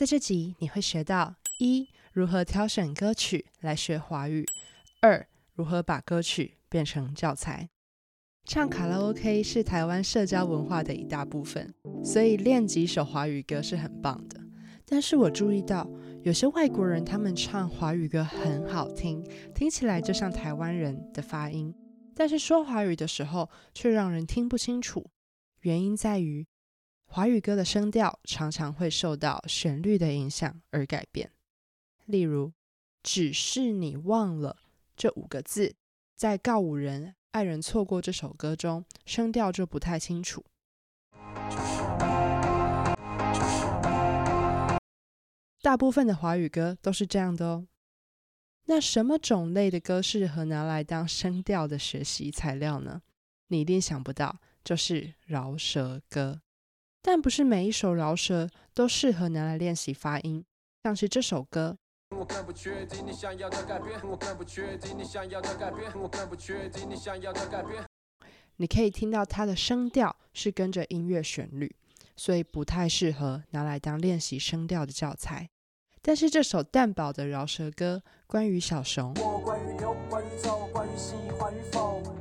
在这集你会学到一、如何挑选歌曲来学华语；二、如何把歌曲变成教材。唱卡拉 OK 是台湾社交文化的一大部分，所以练几首华语歌是很棒的。但是我注意到，有些外国人他们唱华语歌很好听，听起来就像台湾人的发音，但是说华语的时候却让人听不清楚。原因在于，华语歌的声调常常会受到旋律的影响而改变。例如，“只是你忘了”这五个字，在告五人。爱人错过这首歌中，声调就不太清楚。大部分的华语歌都是这样的哦。那什么种类的歌适合拿来当声调的学习材料呢？你一定想不到，就是饶舌歌。但不是每一首饶舌都适合拿来练习发音，像是这首歌。我更不确定你想要的改变，我更不确定你想要的改变，我更不确定你想要的改变。你可以听到它的声调是跟着音乐旋律，所以不太适合拿来当练习声调的教材。但是这首蛋堡的饶舌歌，关于小熊。关于留，关于走，关于喜欢与否。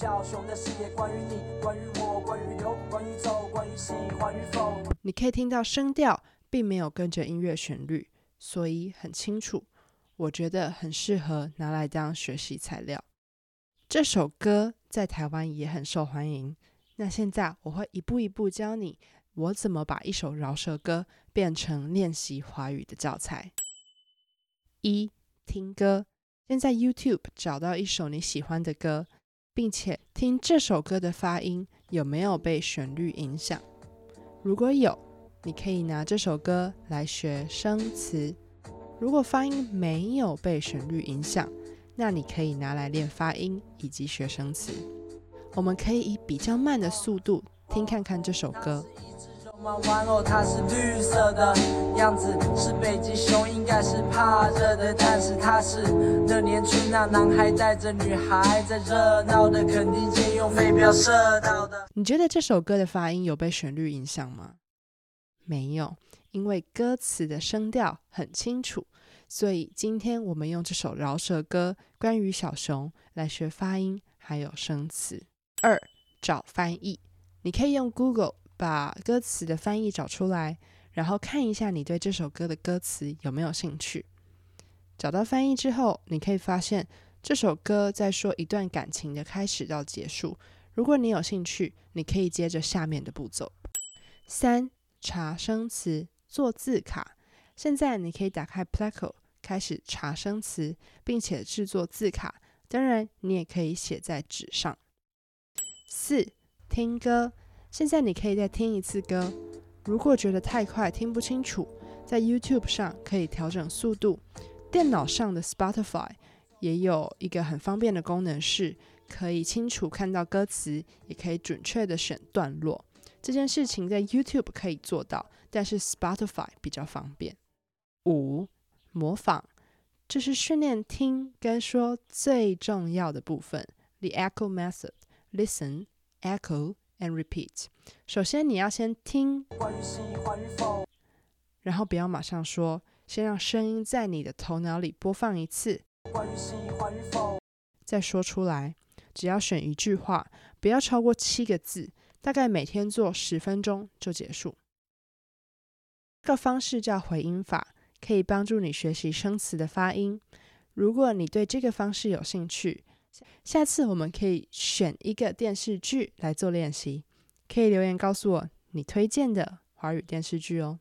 小熊的事业，关于你，关于我，关于留，关于走。你可以听到声调并没有跟着音乐旋律，所以很清楚。我觉得很适合拿来当学习材料。这首歌在台湾也很受欢迎。那现在我会一步一步教你，我怎么把一首饶舌歌变成练习华语的教材。一、听歌，先在 YouTube 找到一首你喜欢的歌，并且听这首歌的发音。有没有被旋律影响？如果有，你可以拿这首歌来学生词；如果发音没有被旋律影响，那你可以拿来练发音以及学生词。我们可以以比较慢的速度听看看这首歌。玩偶它是绿色的样子，是北极熊，该是怕热的，但是它是的年初，那男孩带着女孩在热闹的垦丁间用飞镖射到的。你觉得这首歌的发音有被旋律影响吗？没有，因为歌词的声调很清楚，所以今天我们用这首饶舌歌关于小熊来学发音还有生词。二，找翻译，你可以用 Google。把歌词的翻译找出来，然后看一下你对这首歌的歌词有没有兴趣。找到翻译之后，你可以发现这首歌在说一段感情的开始到结束。如果你有兴趣，你可以接着下面的步骤。三、查生词，做字卡。现在你可以打开 Pleco，开始查生词，并且制作字卡。当然，你也可以写在纸上。四、听歌。现在你可以再听一次歌，如果觉得太快听不清楚，在 YouTube 上可以调整速度。电脑上的 Spotify 也有一个很方便的功能，是可以清楚看到歌词，也可以准确的选段落。这件事情在 YouTube 可以做到，但是 Spotify 比较方便。五、模仿，这是训练听跟说最重要的部分。The Echo Method: Listen, Echo. And repeat。首先，你要先听，然后不要马上说，先让声音在你的头脑里播放一次，再说出来。只要选一句话，不要超过七个字，大概每天做十分钟就结束。这个方式叫回音法，可以帮助你学习生词的发音。如果你对这个方式有兴趣，下次我们可以选一个电视剧来做练习，可以留言告诉我你推荐的华语电视剧哦。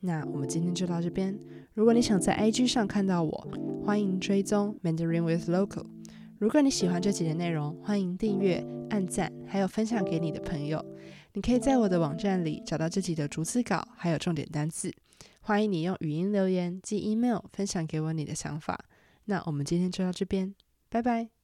那我们今天就到这边。如果你想在 IG 上看到我，欢迎追踪 Mandarin with Local。如果你喜欢这集的内容，欢迎订阅、按赞，还有分享给你的朋友。你可以在我的网站里找到这集的逐字稿，还有重点单字。欢迎你用语音留言、寄 email 分享给我你的想法。那我们今天就到这边。拜拜。